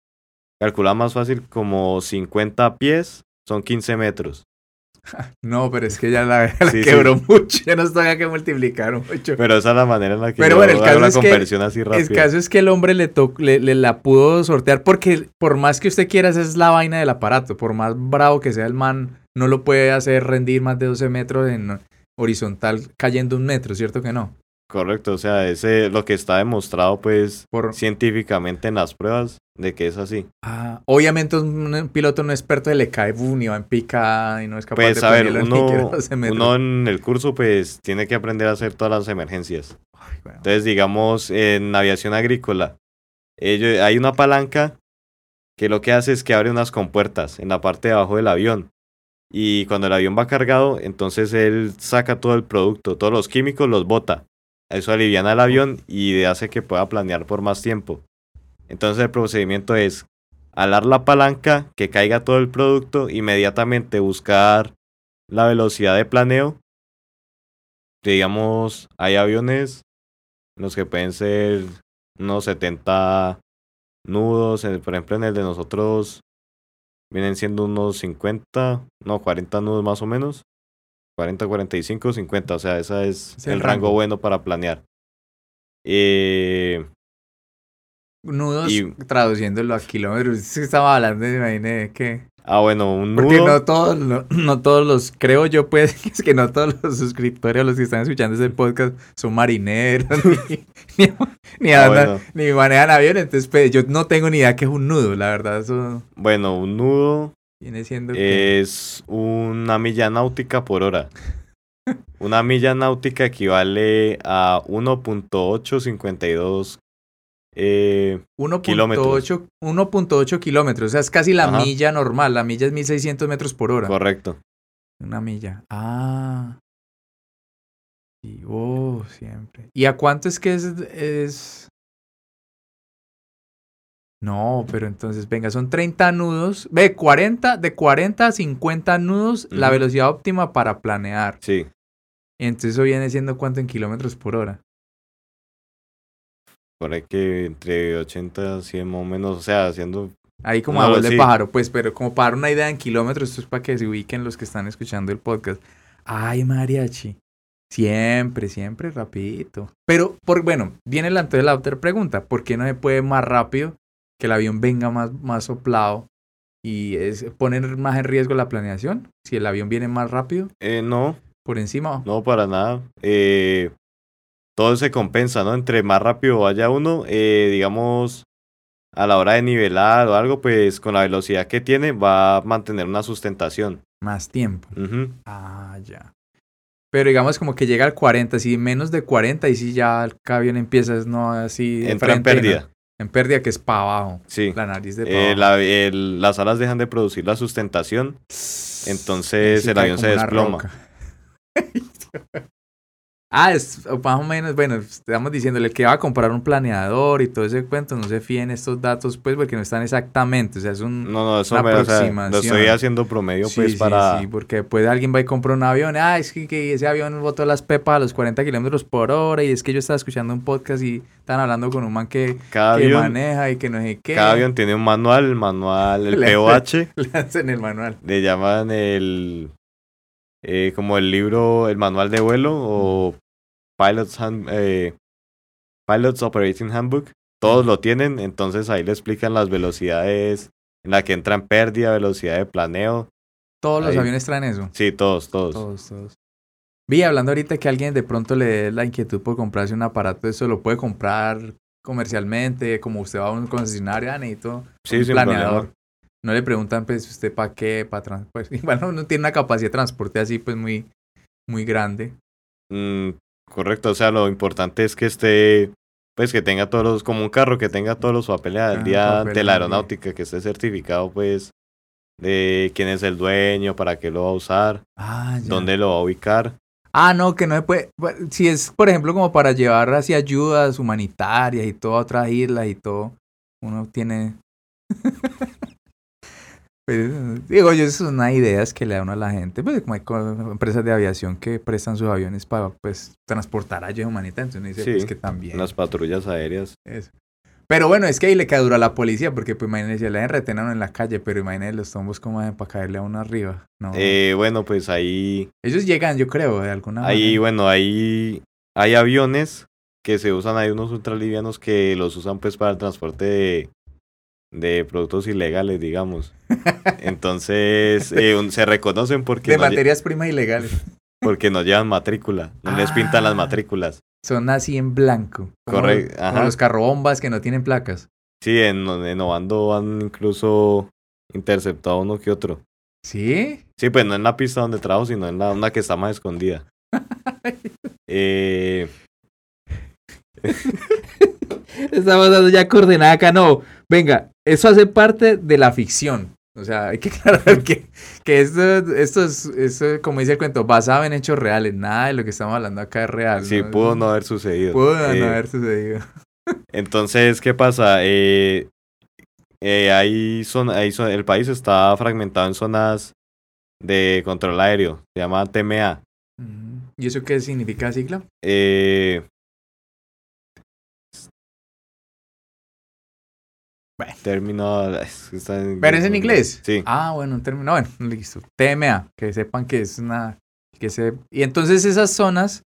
Calcular más fácil como 50 pies son 15 metros. No, pero es que ya la, la Sí, quebró mucho, ya nos tenga que multiplicar mucho. Pero esa es la manera en la que Pero yo bueno, el hago caso la es que- conversión así El rápida. caso es que el hombre le, to- le, le la pudo sortear porque por más que usted quiera, esa es la vaina del aparato. Por más bravo que sea el man, no lo puede hacer rendir más de 12 metros en horizontal cayendo un metro, ¿cierto que no? Correcto, o sea, ese lo que está demostrado pues Por, científicamente en las pruebas de que es así. Ah, obviamente un, piloto no experto le cae boom, y va en pica y no es capaz Pues de a ver, uno, 12 metros. uno en el curso pues tiene que aprender a hacer todas las emergencias. Ay, bueno. Entonces, digamos, en aviación agrícola, hay una palanca que lo que hace es que abre unas compuertas en la parte de abajo del avión. Y cuando el avión va cargado, entonces él saca todo el producto, todos los químicos los bota. Eso aliviana el avión y hace que pueda planear por más tiempo. Entonces el procedimiento es alar la palanca, que caiga todo el producto, inmediatamente buscar la velocidad de planeo. Digamos, hay aviones en los que pueden ser unos 70 nudos. Por ejemplo, en el de nosotros vienen siendo unos 50, no, 40 nudos más o menos. 40, 45, 50. O sea, ese es el el rango rango. bueno para planear. Eh, Nudos, y- traduciéndolo a kilómetros. Es que estaba hablando, me imaginé que... ah, bueno, un Porque nudo. no todos, no, no todos los, creo yo pues, es que no todos los suscriptores, los que están escuchando ese podcast, son marineros, ni, ni, ni Ah, andan- bueno. ni manejan avión, entonces pues, yo no tengo ni idea que es un nudo, la verdad, eso Bueno, un nudo viene siendo que... es una milla náutica por hora. Una milla náutica equivale a 1.852 eh, 1.8 1.8 kilómetros, o sea, es casi la Ajá. milla normal, la milla es 1600 metros por hora. correcto. Una milla. Ah. Sí, oh, siempre. ¿Y a cuánto es que es, es? No, pero entonces, venga, son 30 nudos. Ve, 40, de 40 a 50 nudos, la velocidad óptima para planear. Sí, Entonces, eso viene siendo cuánto en kilómetros por hora. por ahí que entre 80 y 100 más o menos, o sea, haciendo Ahí como No, a de sí. pájaro, pues, pero como para dar una idea en kilómetros, esto es para que se ubiquen los que están escuchando el podcast. Ay, mariachi. Siempre, siempre rapidito. Pero, por, bueno, viene la, entonces la otra pregunta. ¿Por qué no se puede más rápido que el avión venga más, más soplado y es poner más en riesgo la planeación? Si el avión viene más rápido, Eh, no, por encima. no para nada. Eh, todo se compensa, ¿no? Entre más rápido vaya uno, eh, digamos, a la hora de nivelar o algo, pues con la velocidad que tiene va a mantener una sustentación. Más tiempo. Ah, ya. Pero digamos como que llega al 40, si menos de 40 y si ya el avión empieza no así Entra en pérdida. En pérdida que es para abajo. Sí. La nariz de para Eh, abajo. la- el- las alas dejan de producir la sustentación, entonces Sí el avión se desploma. ah, es más o menos, bueno, estamos diciéndole que va a comprar un planeador y todo ese cuento, no se fíen estos datos, pues, porque no están exactamente, o sea, es un... No, no, eso Una me, o sea, lo aproximación. estoy haciendo promedio, Sí, pues, sí, para... sí, porque después alguien va y compra un avión, ah, es que, que ese avión botó las pepas a los 40 kilómetros por hora y es que yo estaba escuchando un podcast y estaban hablando con un man que, Cada que avión, maneja y que no sé qué. cada avión tiene un manual, el manual, el Le- POH, Le hacen el manual. le llaman el... eh, como el libro, el manual de vuelo o Pilot's, Hand- eh, Pilot's Operating Handbook. Todos lo tienen, entonces ahí le explican las velocidades en la que entra en pérdida, velocidad de planeo. Todos los aviones traen eso. Sí, todos, todos. Todos, todos. Vi hablando ahorita que alguien de pronto le dé la inquietud por comprarse un aparato, eso lo puede comprar comercialmente, como usted va a un concesionario, ah, necesito Sí, un planeador. problema. No le preguntan, pues, usted para qué, para trans... Pues, igual no, no tiene una capacidad de transporte así, pues, muy, muy grande. Mm, correcto, o sea, lo importante es que esté, pues que tenga todos los, como un carro que tenga todos los papeles al Ah, día de la aeronáutica, que esté certificado, pues, de quién es el dueño, para qué lo va a usar, Ah, dónde lo va a ubicar. Ah, no, que no se puede. bueno, Si es, por ejemplo, como para llevar así ayudas humanitarias y todo a otras islas y todo, uno tiene. Pues, digo yo, esas son unas ideas que le da uno a la gente. Pues, como hay empresas de aviación que prestan sus aviones para pues, transportar ayuda humanitaria. Entonces uno dice Sí, pues, que también. Las patrullas aéreas. eso. Pero bueno, es que ahí le cae duro a la policía, porque pues imagínense, le reten a uno en la calle, pero imagínense los tombos como hacen para caerle a uno arriba. No. Eh, bueno, pues ahí, Ellos llegan, yo creo, de alguna ahí, manera. bueno, ahí hay aviones que se usan, hay unos ultralivianos que los usan pues para el transporte de, de productos ilegales, digamos. Entonces, eh, un- se reconocen porque De no materias primas ilegales. Porque no llevan matrícula, no les pintan las Ah. matrículas. Son así en blanco. Como, Correcto, como ajá. los carrobombas que no tienen placas. Sí, en, en Ovando han incluso interceptado uno que otro. ¿Sí? Sí, pues no en la pista donde trabajo, sino en la una que está más escondida. Eh, Estamos dando ya coordenada acá. No, venga, eso hace parte de la ficción. O sea, hay que aclarar que, que esto, esto es, esto, como dice el cuento, basado en hechos reales. Nada de lo que estamos hablando acá es real. sí, pudo no haber sucedido. Pudo no Eh, haber sucedido. Entonces, ¿qué pasa? Eh, eh, hay zona- hay zo- el país está fragmentado en zonas de control aéreo. Se llama TMA. ¿Y eso qué significa, sigla? Eh, Bueno. Término. está ¿Pero es en inglés? Sí. Ah, bueno, un término. Bueno, listo. TMA, que sepan que es una. Que se... Y entonces esas zonas,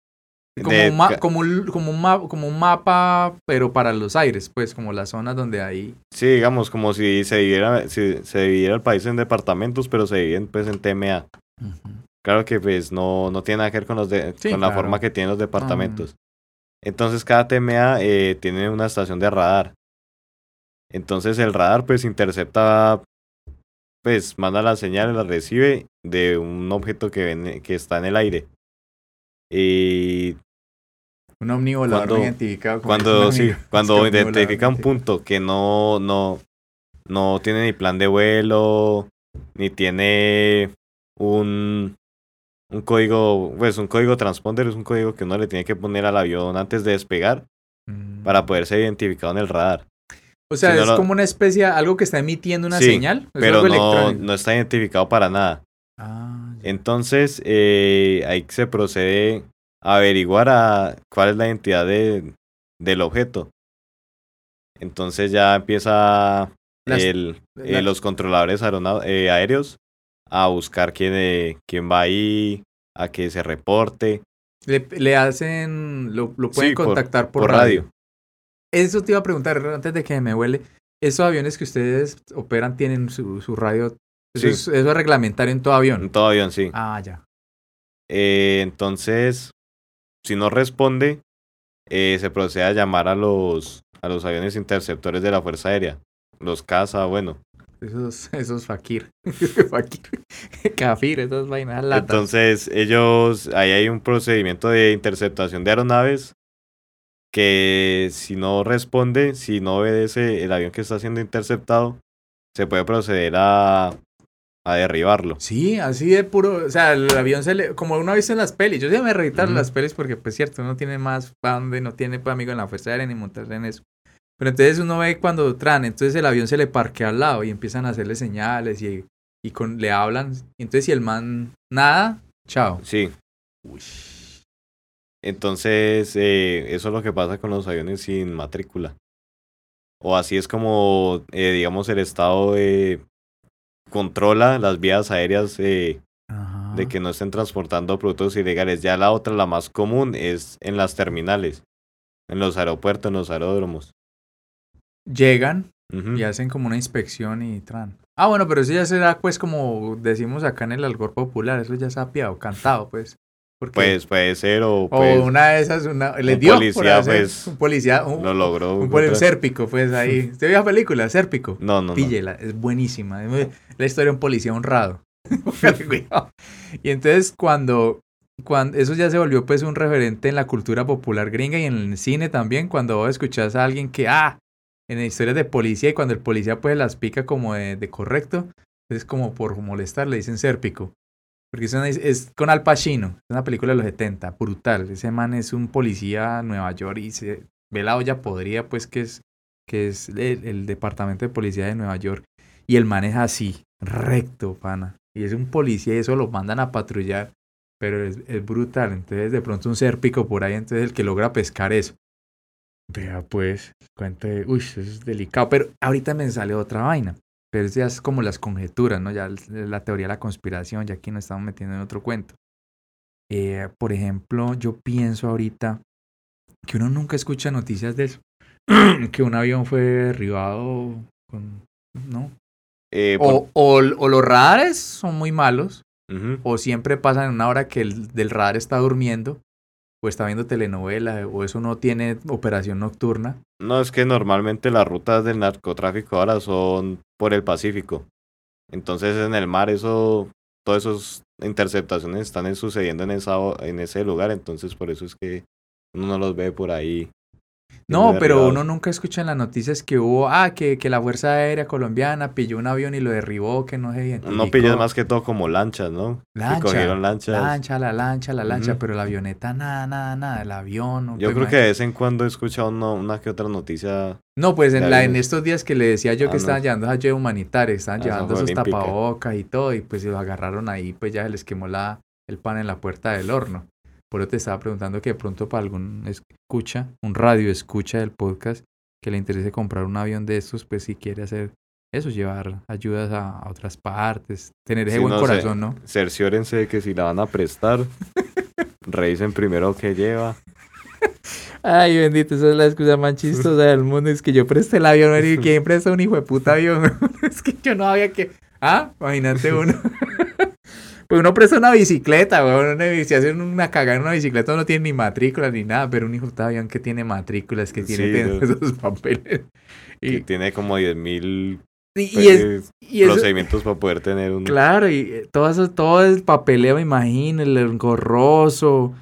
como, De un ma- como, un, como, un ma- como un mapa, pero para los aires, pues, como las zonas donde hay. Sí, digamos, como si se dividiera, si se dividiera el país en departamentos, pero se dividen pues en TMA. Claro que pues no, no tiene nada que ver con, los de, Sí, con la forma que tienen los departamentos. Entonces cada TMA eh, tiene una estación de radar. Entonces el radar pues intercepta, pues manda la señal, la recibe de un objeto que, ven- que está en el aire. Y Un omnivolador Cuando- identificado. como cuando, sí, cuando identifica un punto que no, no, no tiene ni plan de vuelo, ni tiene un, un código, pues un código transponder, es un código que uno le tiene que poner al avión antes de despegar Mm. para poder ser identificado en el radar. O sea, si no es lo- como una especie, algo que está emitiendo una Sí, señal. Es Pero no, no está identificado para nada. Ah. Entonces, eh, ahí se procede a averiguar a cuál es la identidad de, del objeto. Entonces ya empieza Las- el, eh, los controladores eh, aéreos a buscar quién, eh, quién va ahí, a que se reporte. Le, le hacen, lo, lo pueden Sí, contactar por, por radio. radio. Eso te iba a preguntar antes de que me huele. ¿Esos aviones que ustedes operan tienen su, su radio? Eso, Sí. es, eso es reglamentario en todo avión. En todo avión, sí. Ah, ya. Eh, entonces, si no responde, eh, se procede a llamar a los, a los aviones interceptores de la Fuerza Aérea. Los caza, bueno. Esos, esos fakir. fakir. Kafir, esas vainas latas. Entonces, ellos, ahí hay un procedimiento de interceptación de aeronaves que si no responde, si no obedece el avión que está siendo interceptado, se puede proceder a, a derribarlo. Sí, así de puro, o sea, el avión se le, como uno ha visto en las pelis, yo sí me reeditar Ujú. las pelis porque pues cierto, uno tiene más donde no tiene pues, amigo en la fuerza aérea ni montarse en eso. Pero entonces uno ve cuando tran, entonces el avión se le parquea al lado y empiezan a hacerle señales y, y con, le hablan. Entonces si el man nada, chao. Sí, Uy. Entonces eh, eso es lo que pasa con los aviones sin matrícula. O así es como, eh, digamos, el Estado eh, controla las vías aéreas eh, de que no estén transportando productos ilegales. Ya la otra, la más común, es en las terminales, en los aeropuertos, en los aeródromos. Llegan y hacen como una inspección y tran. Ah, bueno, pero eso ya será pues como decimos acá en el algor popular, eso ya se ha piado, cantado pues. Pues puede ser o O pues una de esas, una, le un dio por policía, hacer- pues, un policía, un, lo logró. un, un Sérpico, pues ahí. ¿Usted vio la película? Sérpico. No, no, no. Píllela, es buenísima. Es la historia de un policía honrado. Y entonces cuando, cuando eso ya se volvió pues un referente en la cultura popular gringa y en el cine también, cuando vos escuchás a alguien que, ah, en historias de policía y cuando el policía pues las pica como de, de correcto, es como por molestar, le dicen Sérpico. Porque es, con Al Pacino, es una película de los 70, brutal. Ese man es un policía en Nueva York y se ve la olla podrida, pues que es, que es el, departamento de policía de Nueva York. Y el man es así, recto, pana. Y es un policía y eso lo mandan a patrullar. Pero es, es brutal. Entonces, de pronto un sérpico por ahí, entonces el que logra pescar eso. Vea, pues, cuente, uy, eso es delicado. Pero ahorita me sale otra vaina. Pero eso ya es como las conjeturas, ¿no? Ya la teoría de la conspiración, ya aquí nos estamos metiendo en otro cuento. Eh, por ejemplo, yo pienso ahorita que uno nunca escucha noticias de eso. que un avión fue derribado con... ¿No? Eh, por- O, o, o los radares son muy malos, o siempre pasan en una hora que el del radar está durmiendo, está viendo telenovela, o eso no tiene operación nocturna. No, es que normalmente las rutas del narcotráfico ahora son por el Pacífico. Entonces en el mar eso, todas esas interceptaciones están sucediendo en, esa, en ese lugar, entonces por eso es que uno no los ve por ahí. No, pero uno nunca escucha en las noticias que hubo, ah, que, que la Fuerza Aérea Colombiana pilló un avión y lo derribó, que no se identificó. No pillas más que todo como lanchas, ¿no? Que Lancha, cogieron lanchas. lancha, la lancha, la lancha, pero la avioneta, nada, nada, nada, el avión. no, Yo creo que de vez en cuando he escuchado uno- una que otra noticia. No, pues en, la, en estos días que le decía yo que Ah, estaban llevando esa ayuda humanitaria, estaban Ah, llevando olímpica. tapabocas y todo, y pues se los agarraron ahí, pues ya se les quemó la, el pan en la puerta del horno. Por eso te estaba preguntando que de pronto para algún escucha, un radio escucha del podcast, que le interese comprar un avión de estos, pues si quiere hacer eso, llevar ayudas a, a otras partes, tener ese Sí, buen no sé. corazón, ¿no? Cerciórense de que si la van a prestar, revisen primero qué lleva. Ay, bendito, esa es la excusa más chistosa del mundo. Es que yo presté el avión, ¿y quién presta un hijo de puta avión? es que yo no había que. Ah, imagínate uno. pues uno presta una bicicleta, weón. Si hacen una cagada en una bicicleta, no tiene ni matrícula ni nada, pero un hijo de puta avión que tiene matrículas, que tiene Sí, esos papeles. Que Y, tiene como 10.000 y, y es, y eso- procedimientos para poder tener un... Claro, y eh, todo eso, todo el papeleo, me imagino, el engorroso.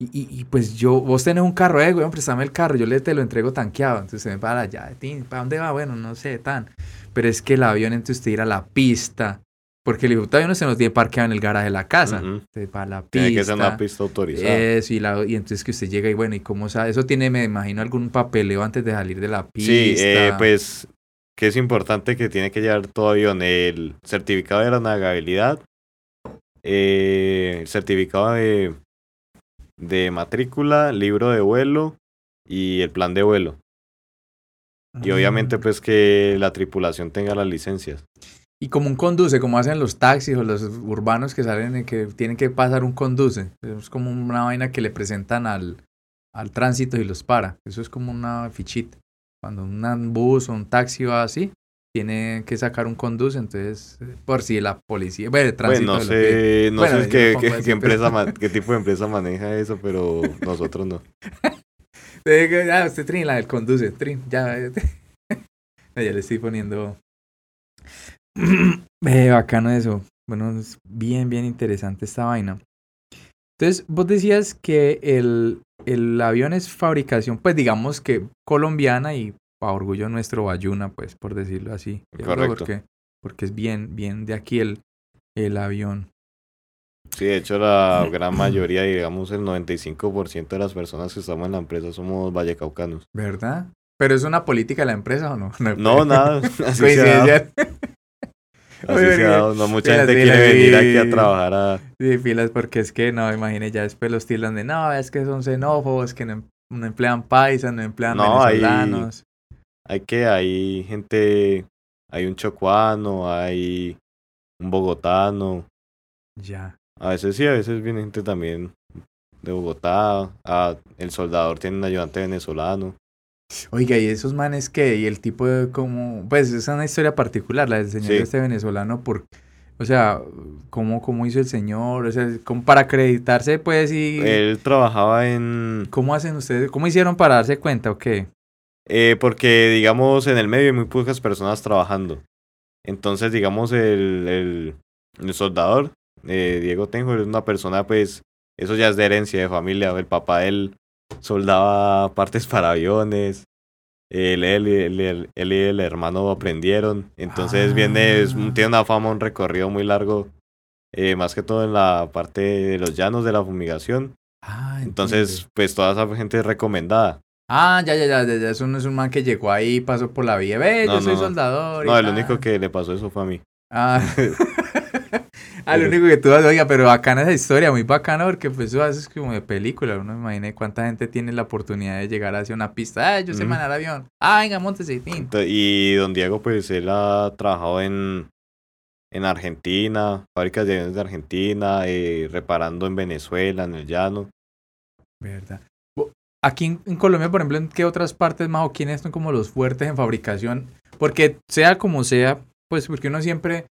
Y, y, y, pues yo, vos tenés un carro, eh, weón, préstame el carro, yo le te lo entrego tanqueado. Entonces se me para allá, ¿para dónde va? Bueno, no sé, tan. Pero es que el avión, entonces usted ir a la pista. Porque el avión no se nos tiene parqueado en el garaje de la casa. Ujú. Usted va a la pista. Tiene que ser una pista autorizada. Eso, y, la, y entonces que usted llega y bueno, ¿y cómo sabe? Eso tiene, me imagino, algún papeleo antes de salir de la pista. Sí, eh, pues que es importante que tiene que llevar todo avión el certificado de la navegabilidad, eh, el certificado de, de matrícula, libro de vuelo y el plan de vuelo. Y obviamente Ah. pues que la tripulación tenga las licencias. Y como un conduce, como hacen los taxis o los urbanos que salen en que tienen que pasar un conduce. Es como una vaina que le presentan al, al tránsito y los para. Eso es como una fichita. Cuando un bus o un taxi va así, tiene que sacar un conduce, entonces, por si la policía, bueno, el tránsito Pues no sé, no Bueno, sé qué, tampoco qué- así, qué pero- empresa qué tipo de empresa maneja eso, pero nosotros no. Eh, Ya, usted Trin, la del conduce, Trin, ya. eh, ya le estoy poniendo. Eh, bacano eso. Bueno, es bien, bien interesante esta vaina. Entonces, vos decías que el, el avión es fabricación, pues digamos que colombiana y a orgullo nuestro Bayuna, pues por decirlo así. Correcto. Porque, porque es bien, bien de aquí el, el avión. Sí, de hecho la gran mayoría, digamos el 95% de las personas que estamos en la empresa somos vallecaucanos. ¿Verdad? ¿Pero es una política de la empresa o no? No, nada, se ha dado, Coincidencia. Así Oye, se ha dado. No mucha gente quiere venir aquí a trabajar a... Sí, filas, porque es que no, imagine, ya después los tildan de no, es que son xenófobos, que no, em- no emplean paisas, no emplean No, venezolanos. Hay que, hay gente, hay un chocuano, hay un bogotano. Ya. A veces sí, a veces viene gente también de Bogotá. Ah, el soldador tiene un ayudante venezolano. Oiga, y esos manes que, y el tipo de como, pues es una historia particular, la del señor Sí. este venezolano, por, o sea, cómo, cómo hizo el señor, o sea, como para acreditarse, pues, y Él trabajaba en... cómo hacen ustedes, cómo hicieron para darse cuenta, o qué. Eh, porque, digamos, en el medio hay muy pocas personas trabajando. Entonces, digamos, el, el, el soldador, eh, Diego Tenjo, es una persona, pues, eso ya es de herencia de familia. El papá de él soldaba partes para aviones. Él, él, y- él- él y el hermano aprendieron. Entonces, viene, es- tiene una fama, un recorrido muy largo. eh, más que todo en la parte de los llanos de la fumigación. Ah, Entonces, pues toda esa gente es recomendada. Ah, ya, ya, ya, ya, ya, eso no es un man que llegó ahí, pasó por la vía, ve, yo No, soy no. soldador. y No, el único que le pasó eso fue a mí. Ah. ah, lo único que tú vas, oiga, pero bacana esa historia, muy bacana, porque pues eso es como de película, uno imagina cuánta gente tiene la oportunidad de llegar hacia una pista, ah, yo sé Ujú. manejar avión, ah, venga, montese, Y don Diego, pues él ha trabajado en, en Argentina, fábricas de aviones de Argentina, eh, reparando en Venezuela, en el llano. ¿Verdad? Aquí en, en Colombia, por ejemplo, ¿en qué otras partes maoquines son como los fuertes en fabricación? Porque sea como sea, pues porque uno siempre mm,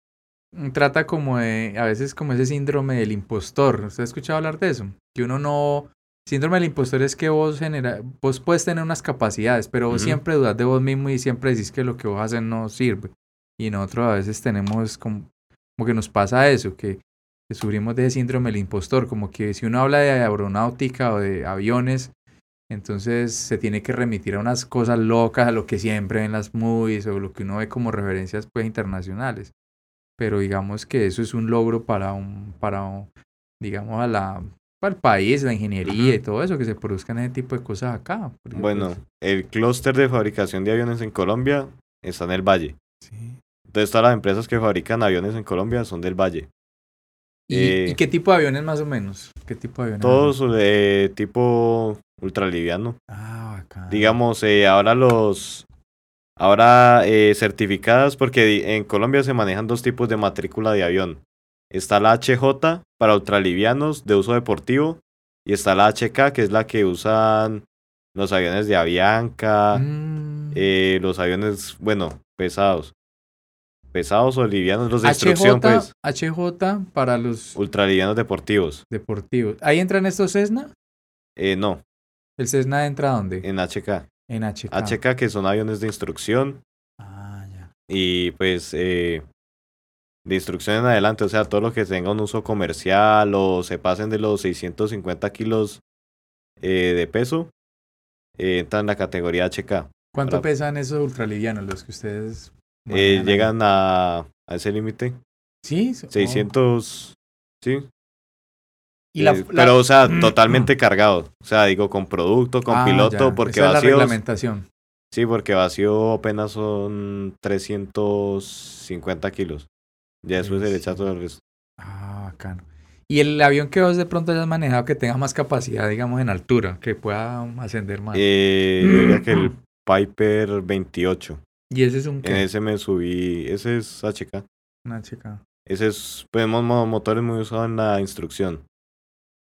trata como de, a veces como ese síndrome del impostor. ¿Usted ha escuchado hablar de eso? Que uno no... Síndrome del impostor es que vos genera, vos puedes tener unas capacidades, pero vos siempre dudas de vos mismo y siempre decís que lo que vos haces no sirve. Y nosotros a veces tenemos como, como que nos pasa eso, que, que sufrimos de ese síndrome del impostor, como que si uno habla de aeronáutica o de aviones, entonces se tiene que remitir a unas cosas locas, a lo que siempre ven las movies o lo que uno ve como referencias pues internacionales. Pero digamos que eso es un logro para un, para un- digamos, a la, para el país, la ingeniería y todo eso, que se produzcan ese tipo de cosas acá. Bueno, pues, el clúster de fabricación de aviones en Colombia está en el Valle. sí. Entonces todas las empresas que fabrican aviones en Colombia son del Valle. ¿Y, Eh, y qué tipo de aviones más o menos? ¿Qué tipo de aviones? Todos de tipo ultraliviano. Ah, bacán. digamos, eh, ahora los, ahora eh, certificadas, porque en Colombia se manejan dos tipos de matrícula de avión. Está la HJ para ultralivianos de uso deportivo y está la HK, que es la que usan los aviones de Avianca, Mm. eh, los aviones, bueno, pesados. Pesados o livianos, los de instrucción, HJ, pues, HJ para los ultralivianos deportivos. deportivos. ¿Ahí entran estos Cessna? Eh, no, ¿El Cessna entra dónde? en HK. En HK. HK, que son aviones de instrucción Ah, ya. y pues eh, de instrucción en adelante, o sea, todo lo que tenga un uso comercial o se pasen de los 650 kilos eh, de peso, eh, entra en la categoría HK. ¿Cuánto Para- pesan esos ultralivianos, los que ustedes Eh, llegan a, a ese límite, Sí. so- oh. 600, sí. Y la, eh, la- Pero, o sea, totalmente cargado. O sea, digo, con producto, con Ah, piloto, ya. porque Esa es la vacíos. reglamentación. Sí, porque vacío apenas son 350 kilos. Ya después se le echa todo el resto. Ah, bacano. Y el avión que vos de pronto hayas manejado que tenga más capacidad, digamos, en altura, que pueda ascender más. Eh, yo diría que el Piper 28. y ese es un... En qué? ese me subí. Ese es HK. Un HK. Ese es, pues, mo- mo- motores muy usados en la instrucción.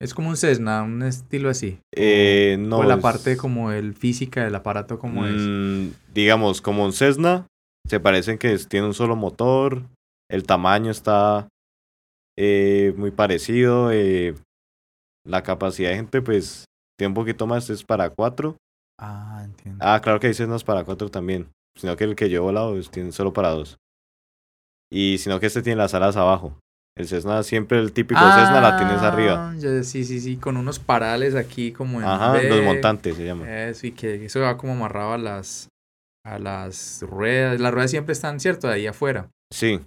Es como un Cessna, un estilo así. Eh, no. o la es- parte como el física del aparato como es. Mm, digamos, como un Cessna, se parecen que es- tiene un solo motor, el tamaño está eh, muy parecido, eh, la capacidad de gente pues tiene un poquito más, es para cuatro. Ah, entiendo. Ah, claro que hay Cessnas para cuatro también, sino que el que yo he volado tiene solo para dos. Y sino que este tiene las alas abajo. El Cessna siempre, el típico Cessna la tienes arriba. Ah, ya- sí, sí, sí, con unos parales aquí como en Ajá, los montantes se llama. Eso, y que eso va como amarrado a las, a las ruedas. Las ruedas siempre están, ¿cierto? Ahí afuera. Sí,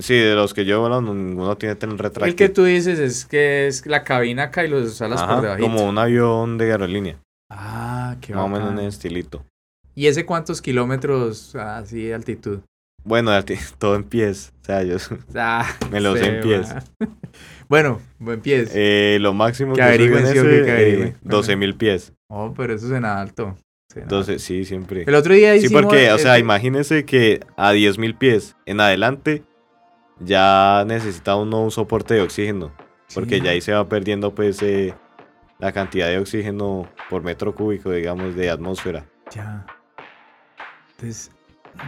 sí, de los que yo he volado, no- ninguno tiene tren retráctil. El que tú dices es que es la cabina acá y los alas Ajá, por debajo. como un avión de aerolínea. Ah, qué más o menos en ese estilito. ¿Y ese cuántos kilómetros así de altitud? Bueno, todo en pies. O sea, yo Ah, me lo sé en pies. bueno, buen pies. Eh, lo máximo Que que, averigüen, en sí, eh, 12 mil pies. Oh, pero eso suena alto. Suena 12, sí, siempre. El otro día Sí, hicimos... porque, o sea, este- imagínese que a 10 mil pies en adelante ya necesita uno un soporte de oxígeno. Porque Sí. ya ahí se va perdiendo, pues, eh, la cantidad de oxígeno por metro cúbico, digamos, de atmósfera. Ya. Entonces,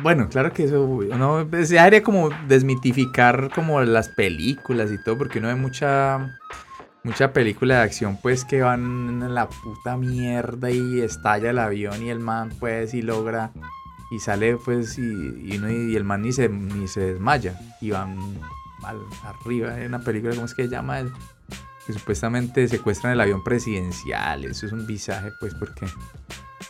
bueno, claro que eso, uno ya haría como desmitificar como las películas y todo, porque uno ve mucha, mucha película de acción, pues, que van en la puta mierda y estalla el avión y el man, pues, y logra, y sale, pues, y, y, uno- y el man ni se, ni se desmaya, y van al- arriba en una película, ¿cómo es que se llama? Que supuestamente secuestran el avión presidencial, eso es un visaje, pues, porque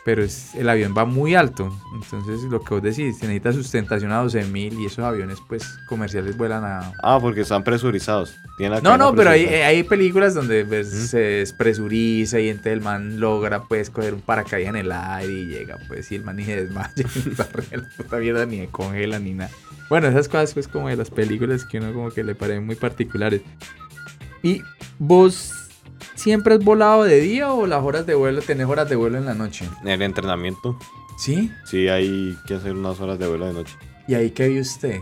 pero es, el avión va muy alto. Entonces, lo que vos decís, se necesita sustentación a 12.000 y esos aviones, pues, comerciales vuelan a... Ah, porque están presurizados. Tienen No, no, pero hay, hay películas donde pues, se despresuriza y entonces el man logra, pues, coger un paracaídas en el aire y llega, pues, y el man ni se desmaya, ni se congela, ni nada. Bueno, esas cosas, pues, como de las películas que uno como que le parecen muy particulares. ¿Y vos siempre has volado de día o las horas de vuelo, tenés horas de vuelo en la noche? En el entrenamiento, ¿Sí? sí hay que hacer unas horas de vuelo de noche. ¿Y ahí qué vio usted?